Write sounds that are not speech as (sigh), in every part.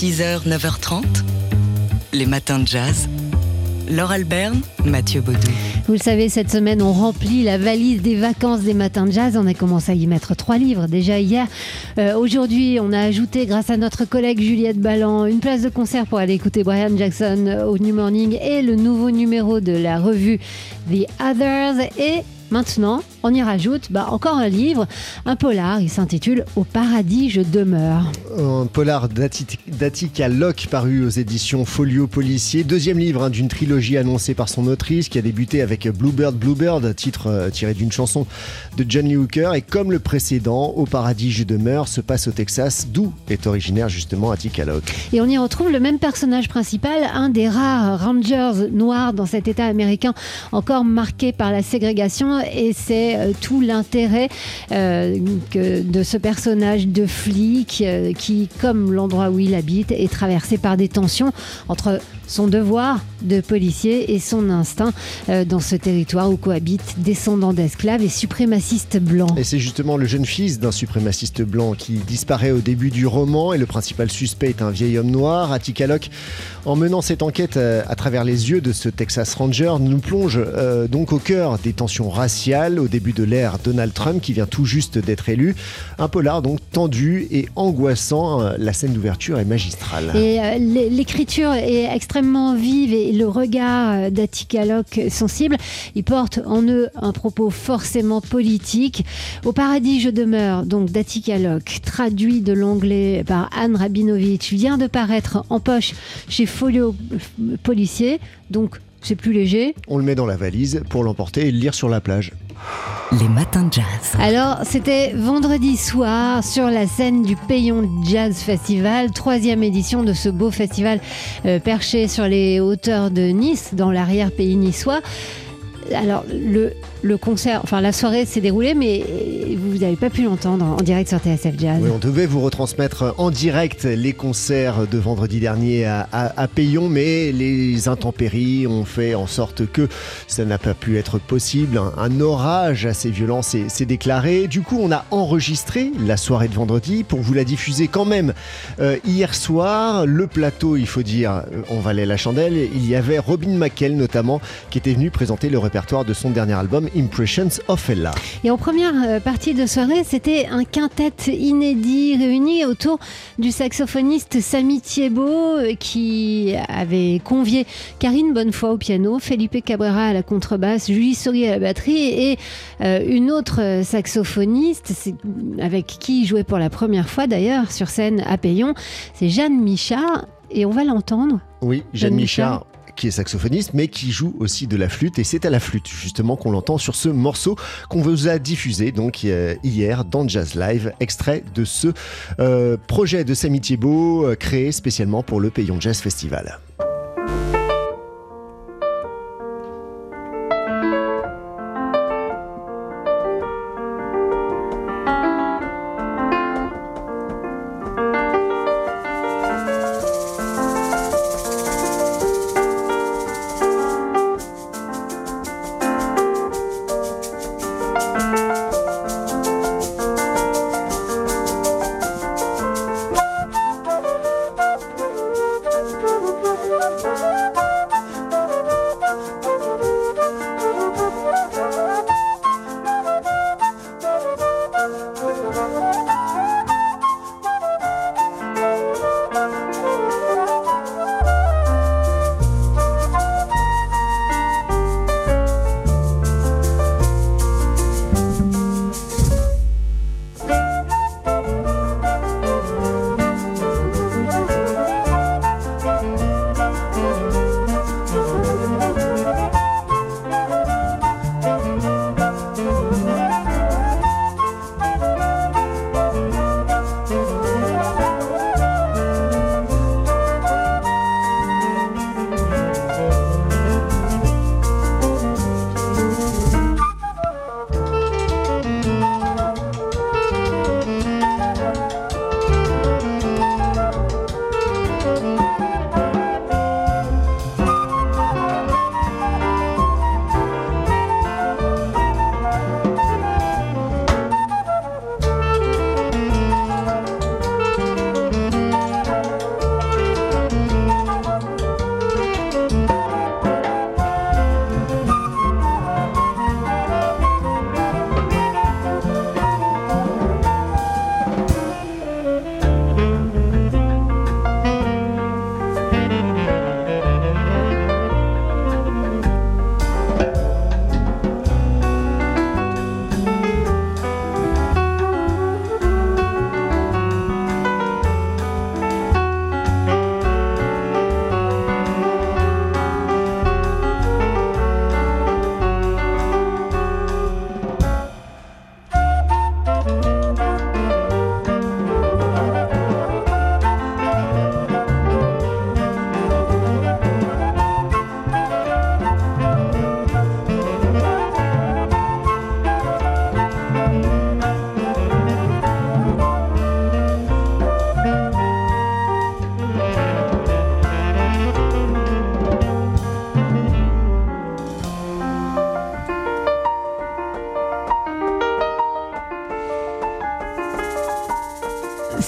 6h, 9h30, les matins de jazz. Laure Alberne, Mathieu Baudou. Vous le savez, cette semaine, on remplit la valise des vacances des matins de jazz. On a commencé à y mettre trois livres déjà hier. Euh, Aujourd'hui, on a ajouté, grâce à notre collègue Juliette Ballan, une place de concert pour aller écouter Brian Jackson au New Morning et le nouveau numéro de la revue The Others. Et Maintenant, on y rajoute bah, encore un livre, un polar, il s'intitule Au paradis je demeure. Un polar d'Attica Locke paru aux éditions Folio Policier. Deuxième livre hein, d'une trilogie annoncée par son autrice qui a débuté avec Bluebird Bluebird, titre euh, tiré d'une chanson de John Lee Hooker. Et comme le précédent, Au paradis je demeure se passe au Texas, d'où est originaire justement Attica Locke. Et on y retrouve le même personnage principal, un des rares Rangers noirs dans cet État américain encore marqué par la ségrégation et c'est euh, tout l'intérêt euh, de ce personnage de flic euh, qui, comme l'endroit où il habite, est traversé par des tensions entre son devoir de policier et son instinct dans ce territoire où cohabitent descendants d'esclaves et suprémacistes blancs. Et c'est justement le jeune fils d'un suprémaciste blanc qui disparaît au début du roman et le principal suspect est un vieil homme noir. Attica Locke, en menant cette enquête à travers les yeux de ce Texas Ranger, nous plonge donc au cœur des tensions raciales au début de l'ère Donald Trump qui vient tout juste d'être élu. Un polar donc tendu et angoissant. Euh, la scène d'ouverture est magistrale. Et euh, l'écriture est extrêmement vive et le regard euh, d'Attica Locke sensible. Il porte en eux un propos forcément politique. Au paradis je demeure, donc d'Attica Locke, traduit de l'anglais par Anne Rabinovitch, vient de paraître en poche chez Folio Policier. Donc c'est plus léger. On le met dans la valise pour l'emporter et le lire sur la plage. Les matins de jazz. Alors, c'était vendredi soir sur la scène du Payon Jazz Festival, troisième édition de ce beau festival euh, perché sur les hauteurs de Nice, dans l'arrière-pays niçois. Alors, le, le concert, enfin la soirée s'est déroulée, mais vous n'avez pas pu l'entendre en direct sur TSF Jazz. Oui, on devait vous retransmettre en direct les concerts de vendredi dernier à, Payon, mais les intempéries ont fait en sorte que ça n'a pas pu être possible. Un, orage assez violent s'est déclaré. Du coup, on a enregistré la soirée de vendredi pour vous la diffuser quand même. Euh, hier soir, le plateau, il faut dire, on valait la chandelle. Il y avait Robin McKell notamment qui était venu présenter le répertoire de son dernier album Impressions of Ella. Et en première euh, partie de soirée, c'était un quintet inédit réuni autour du saxophoniste Samy Thiebaud euh, qui avait convié Karine Bonnefoy au piano, Felipe Cabrera à la contrebasse, Julie Sori à la batterie et euh, une autre saxophoniste avec qui il jouait pour la première fois d'ailleurs sur scène à Payon, c'est Jeanne Michard et on va l'entendre. Oui, Jeanne, Michard qui est saxophoniste, mais qui joue aussi de la flûte. Et c'est à la flûte, justement, qu'on l'entend sur ce morceau qu'on vous a diffusé donc hier dans Jazz Live, extrait de ce euh, projet de Samy Thiebaud euh, créé spécialement pour le Payon Jazz Festival.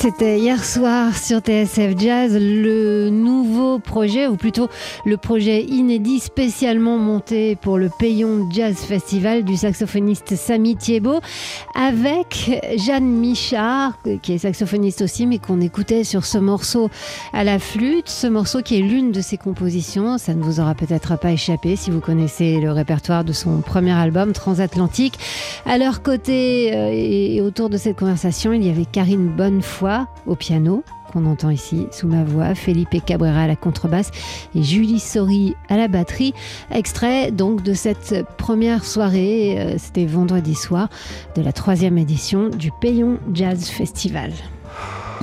C'était hier soir sur TSF Jazz le nouveau projet, ou plutôt le projet inédit spécialement monté pour le Payon Jazz Festival du saxophoniste Samy Thiebaud, avec Jeanne Michard, qui est saxophoniste aussi, mais qu'on écoutait sur ce morceau à la flûte, ce morceau qui est l'une de ses compositions, ça ne vous aura peut-être pas échappé si vous connaissez le répertoire de son premier album, Transatlantique. À leur côté euh, et autour de cette conversation, il y avait Karine Bonnefoy au piano, qu'on entend ici sous ma voix, Felipe Cabrera à la contrebasse et Julie Sori à la batterie. Extrait donc de cette première soirée, euh, c'était vendredi soir, de la troisième édition du Payon Jazz Festival.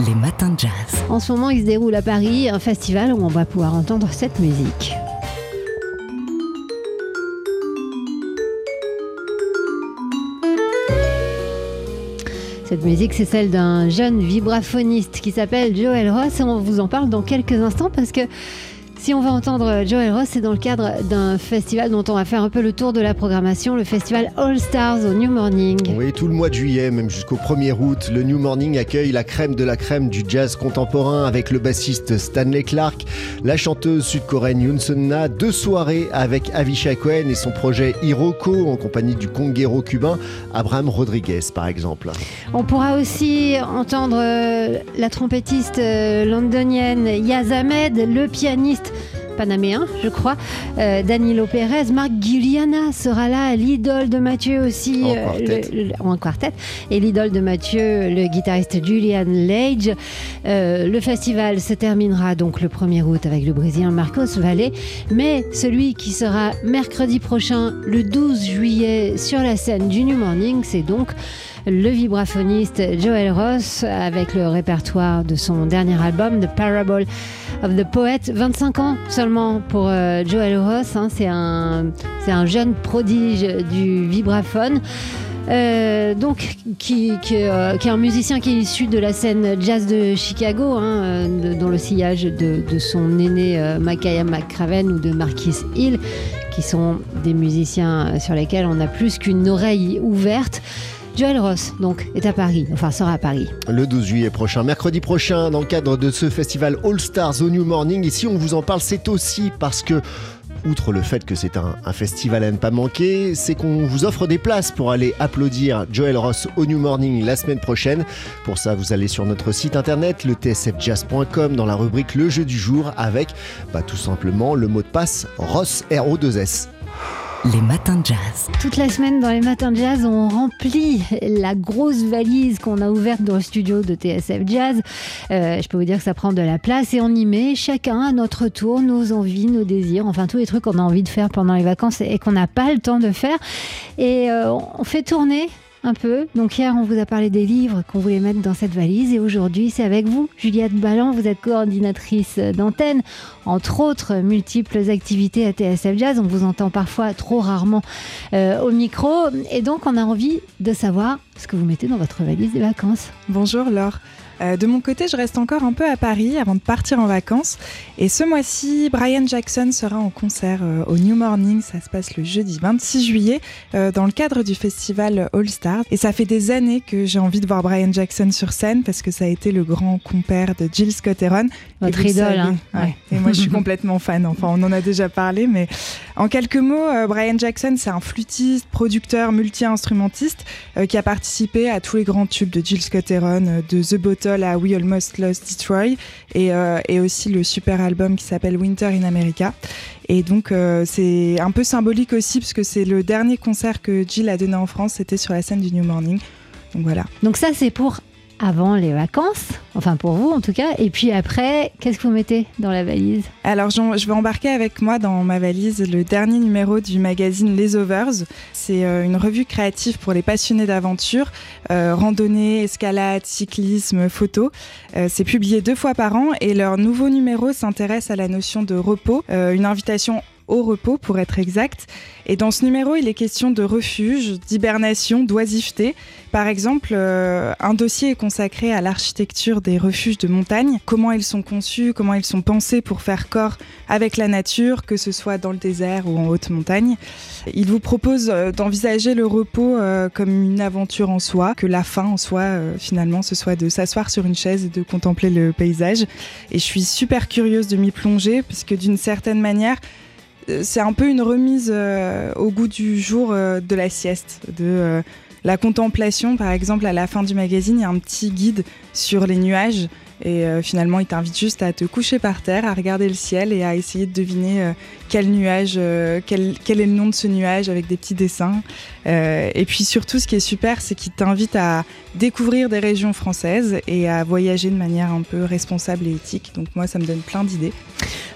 Les matins de jazz. En ce moment, il se déroule à Paris un festival où on va pouvoir entendre cette musique. Cette musique, c'est celle d'un jeune vibraphoniste qui s'appelle Joel Ross et on vous en parle dans quelques instants parce que si on va entendre Joel Ross, c'est dans le cadre d'un festival dont on va faire un peu le tour de la programmation, le festival All Stars au New Morning. Oui, tout le mois de juillet, même jusqu'au 1er août, le New Morning accueille la crème de la crème du jazz contemporain avec le bassiste Stanley Clark, la chanteuse sud-coréenne Yoon Na, deux soirées avec Avishai Cohen et son projet Hiroko en compagnie du conguero cubain Abraham Rodriguez par exemple. On pourra aussi entendre euh, la trompettiste euh, londonienne Yaz Ahmed, le pianiste panaméen, je crois. Euh, Danilo Pérez, Marc Guiliana sera là, l'idole de Mathieu aussi, En euh, quartet. le- le- en quartet, et l'idole de Mathieu, le guitariste Julian Lage. Euh, le festival se terminera donc le 1er août avec le Brésilien Marcos Valle, mais celui qui sera mercredi prochain, le 12 juillet, sur la scène du New Morning, c'est donc le vibraphoniste Joel Ross avec le répertoire de son dernier album, The Parable of the Poet. 25 ans seulement pour euh, Joel Ross, hein, c'est un, un jeune prodige du vibraphone. Euh, donc, qui, euh, qui est un musicien qui est issu de la scène jazz de Chicago, hein, dans le sillage de, de son aîné euh, Makaya McCraven ou de Marquis Hill, qui sont des musiciens sur lesquels on a plus qu'une oreille ouverte. Joel Ross, donc, est à Paris, enfin sera à Paris. Le 12 juillet prochain, mercredi prochain, dans le cadre de ce festival All Stars au New Morning. Et si on vous en parle, c'est aussi parce que, outre le fait que c'est un, un festival à ne pas manquer, c'est qu'on vous offre des places pour aller applaudir Joel Ross au New Morning la semaine prochaine. Pour ça, vous allez sur notre site internet, le tsfjazz.com, dans la rubrique Le jeu du jour, avec bah, tout simplement le mot de passe Ross RO2S. Les matins de jazz. Toute la semaine dans les matins de jazz, on remplit la grosse valise qu'on a ouverte dans le studio de TSF Jazz. Euh, je peux vous dire que ça prend de la place et on y met chacun à notre tour nos envies, nos désirs, enfin tous les trucs qu'on a envie de faire pendant les vacances et qu'on n'a pas le temps de faire. Et euh, on fait tourner Donc hier, on vous a parlé des livres qu'on voulait mettre dans cette valise et aujourd'hui, c'est avec vous, Juliette Ballan. Vous êtes coordinatrice d'antenne, entre autres multiples activités à TSF Jazz. On vous entend parfois trop rarement euh, au micro et donc on a envie de savoir ce que vous mettez dans votre valise des vacances. Bonjour Laure. Euh, de mon côté, je reste encore un peu à Paris avant de partir en vacances. Et ce mois-ci, Brian Jackson sera en concert euh, au New Morning. Ça se passe le jeudi 26 juillet euh, dans le cadre du festival All Stars. Et ça fait des années que j'ai envie de voir Brian Jackson sur scène parce que ça a été le grand compère de Jill Scott Heron. Votre idole, savez, hein. ouais. Ouais. Et moi, je suis (laughs) complètement fan. Enfin, on en a déjà parlé, mais en quelques mots, Brian Jackson, c'est un flûtiste, producteur, multi-instrumentiste qui a participé à tous les grands tubes de Jill Scott Heron, euh, de The À We Almost Lost Detroit, et, euh, et aussi le super album qui s'appelle Winter in America. Et donc, euh, c'est un peu symbolique aussi, parce que c'est le dernier concert que Jill a donné en France, c'était sur la scène du New Morning. Donc voilà. Donc ça, c'est pour avant les vacances, enfin pour vous en tout cas. Et puis après, qu'est-ce que vous mettez dans la valise? Alors, je vais embarquer avec moi dans ma valise le dernier numéro du magazine Les Overs. C'est euh, une revue créative pour les passionnés d'aventure, euh, randonnée, escalade, cyclisme, photo. Euh, c'est publié deux fois par an et leur nouveau numéro s'intéresse à la notion de repos, une invitation au repos pour être exact. Et dans ce numéro, il est question de refuge, d'hibernation, d'oisiveté. Par exemple, euh, un dossier est consacré à l'architecture des refuges de montagne, comment ils sont conçus, comment ils sont pensés pour faire corps avec la nature, que ce soit dans le désert ou en haute montagne. Il vous propose euh, d'envisager le repos euh, comme une aventure en soi, que la fin en soi, finalement, ce soit de s'asseoir sur une chaise et de contempler le paysage. Et je suis super curieuse de m'y plonger, puisque d'une certaine manière, c'est un peu une remise au goût du jour de la sieste, de la contemplation, par exemple, à la fin du magazine, il y a un petit guide sur les nuages. Et euh, finalement, il t'invite juste à te coucher par terre, à regarder le ciel et à essayer de deviner euh, quel nuage, euh, quel, quel, est le nom de ce nuage avec des petits dessins. et puis surtout, ce qui est super, c'est qu'il t'invite à découvrir des régions françaises et à voyager de manière un peu responsable et éthique. Donc moi, ça me donne plein d'idées.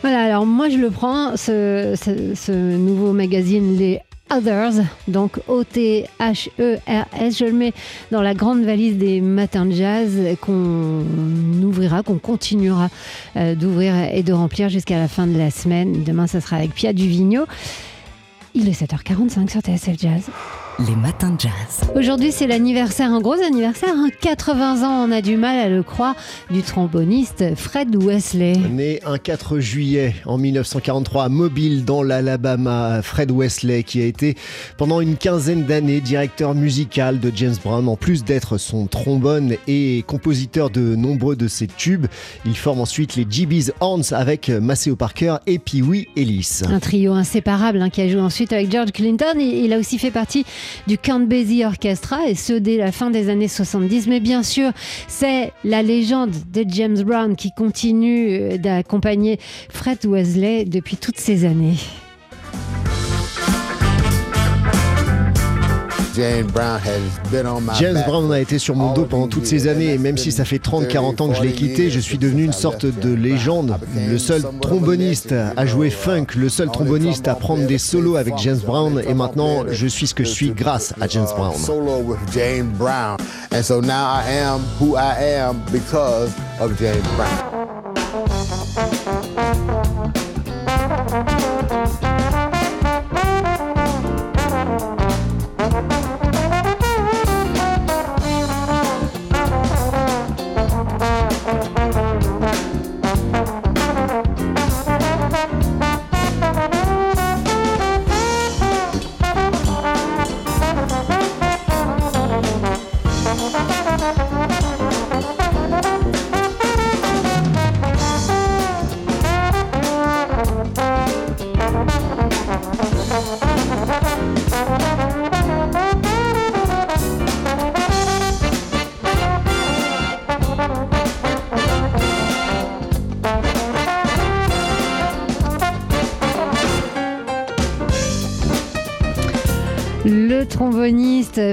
Voilà, alors moi je le prends, ce, ce nouveau magazine, les Others, donc O-T-H-E-R-S. Je le mets dans la grande valise des matins de jazz qu'on ouvrira, qu'on continuera euh, d'ouvrir et de remplir jusqu'à la fin de la semaine. Demain, ça sera avec Pia Duvigneau. Il est 7h45 sur TSF Jazz les matins de jazz. Aujourd'hui, c'est l'anniversaire, un gros anniversaire, 80 hein. ans, on a du mal à le croire, du tromboniste Fred Wesley. Né un 4 juillet en 1943 à Mobile dans l'Alabama, Fred Wesley qui a été pendant une quinzaine d'années directeur musical de James Brown, en plus d'être son trombone et compositeur de nombreux de ses tubes. Il forme ensuite les GB's Horns avec Maceo Parker et Pee Wee Ellis. Un trio inséparable hein, qui a joué ensuite avec George Clinton. Il a aussi fait partie du Count Basie Orchestra et ce dès la fin des années 70. Mais bien sûr, c'est la légende de James Brown qui continue euh, d'accompagner Fred Wesley depuis toutes ces années. James Brown a été sur mon dos pendant toutes ces années et même si ça fait 30-40 ans que je l'ai quitté, je suis devenu une sorte de légende. Le seul tromboniste à jouer funk, le seul tromboniste à prendre des solos avec James Brown et maintenant je suis ce que je suis grâce à James Brown. James Brown. Le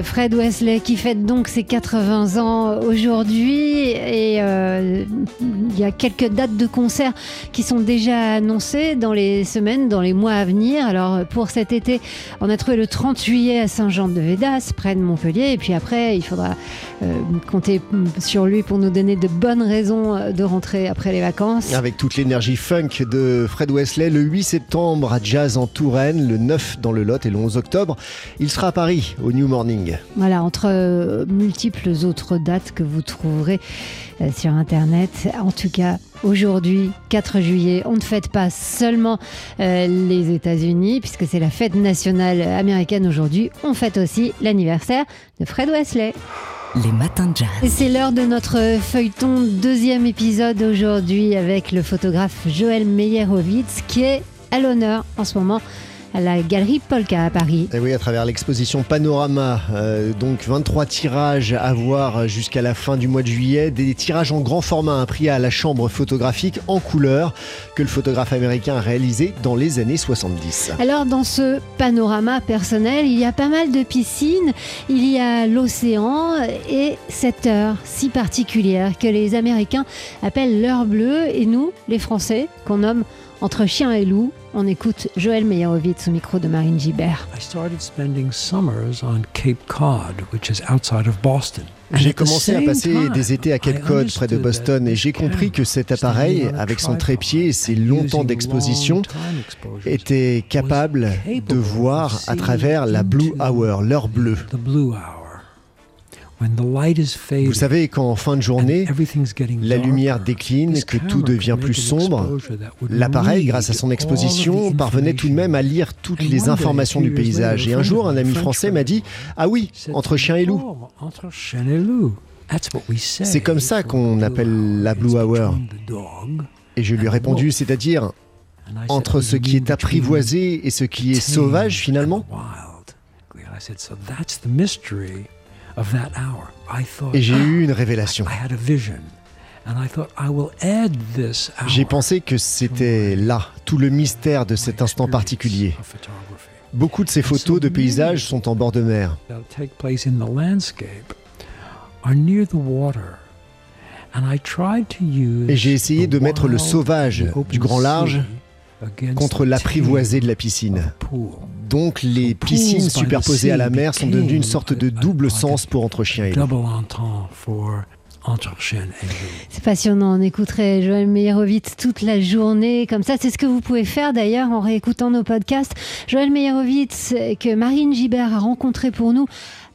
Fred Wesley qui fête donc ses 80 ans aujourd'hui. Et euh, il y a quelques dates de concert qui sont déjà annoncées dans les semaines, dans les mois à venir. Alors pour cet été, on a trouvé le 30 juillet à Saint-Jean-de-Védas, près de Montpellier et puis après il faudra euh, compter sur lui pour nous donner de bonnes raisons de rentrer après les vacances. Avec toute l'énergie funk de Fred Wesley, le 8 septembre à Jazz en Touraine, le 9 dans le Lot et le 11 octobre, il sera à Paris, au New Morning. Voilà, entre euh, multiples autres dates que vous trouverez euh, sur Internet. En tout cas, aujourd'hui, 4 juillet, on ne fête pas seulement euh, les États-Unis, puisque c'est la fête nationale américaine aujourd'hui. On fête aussi l'anniversaire de Fred Wesley. Les matins de jazz. C'est l'heure de notre feuilleton, deuxième épisode aujourd'hui avec le photographe Joël Meyerowitz qui est à l'honneur en ce moment à la galerie Polka à Paris. Et oui, à travers l'exposition Panorama, euh, donc 23 tirages à voir jusqu'à la fin du mois de juillet, des tirages en grand format, pris à la chambre photographique en couleur que le photographe américain a réalisé dans les années 70. Alors dans ce panorama personnel, il y a pas mal de piscines, il y a l'océan et cette heure si particulière que les Américains appellent l'heure bleue et nous, les Français, qu'on nomme entre chien et loup, on écoute Joël Meyerowitz au micro de Marine Gibert. I started spending summers on Cape Cod, which is outside of Boston. J'ai commencé à passer des étés à Cape Cod, près de Boston, et j'ai compris que cet appareil, avec son trépied et ses longs temps d'exposition, était capable de voir à travers la Blue Hour, l'heure bleue. Vous savez, quand en fin de journée, la lumière décline, que tout devient plus sombre, l'appareil, grâce à son exposition, parvenait tout de même à lire toutes les informations du paysage. Et un jour, un ami français m'a dit Ah oui, entre chien et loup. C'est comme ça qu'on appelle la Blue Hour. Et je lui ai répondu C'est-à-dire entre ce qui est apprivoisé et ce qui est sauvage finalement et j'ai eu une révélation. J'ai pensé que c'était là, tout le mystère de cet instant particulier. Beaucoup de ces photos de paysages sont en bord de mer. Et j'ai essayé de mettre le sauvage du grand large contre l'apprivoisé de la piscine. Donc les piscines superposées à la mer sont devenues une sorte de double sens pour entre chien et loup. C'est passionnant, on écouterait Joël Meyerowitz toute la journée comme ça. C'est ce que vous pouvez faire d'ailleurs en réécoutant nos podcasts. Joël Meyerowitz que Marine Gibert a rencontré pour nous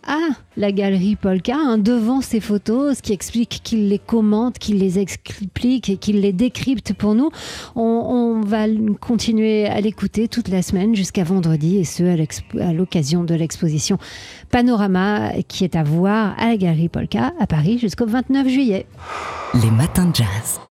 à la galerie Polka hein, devant ces photos, ce qui explique qu'il les commente, qu'il les explique et qu'il les décrypte pour nous. On, va continuer à l'écouter toute la semaine jusqu'à vendredi et ce à l'occasion de l'exposition Panorama qui est à voir à la galerie Polka à Paris jusqu'au 29 juillet. Les matins de jazz.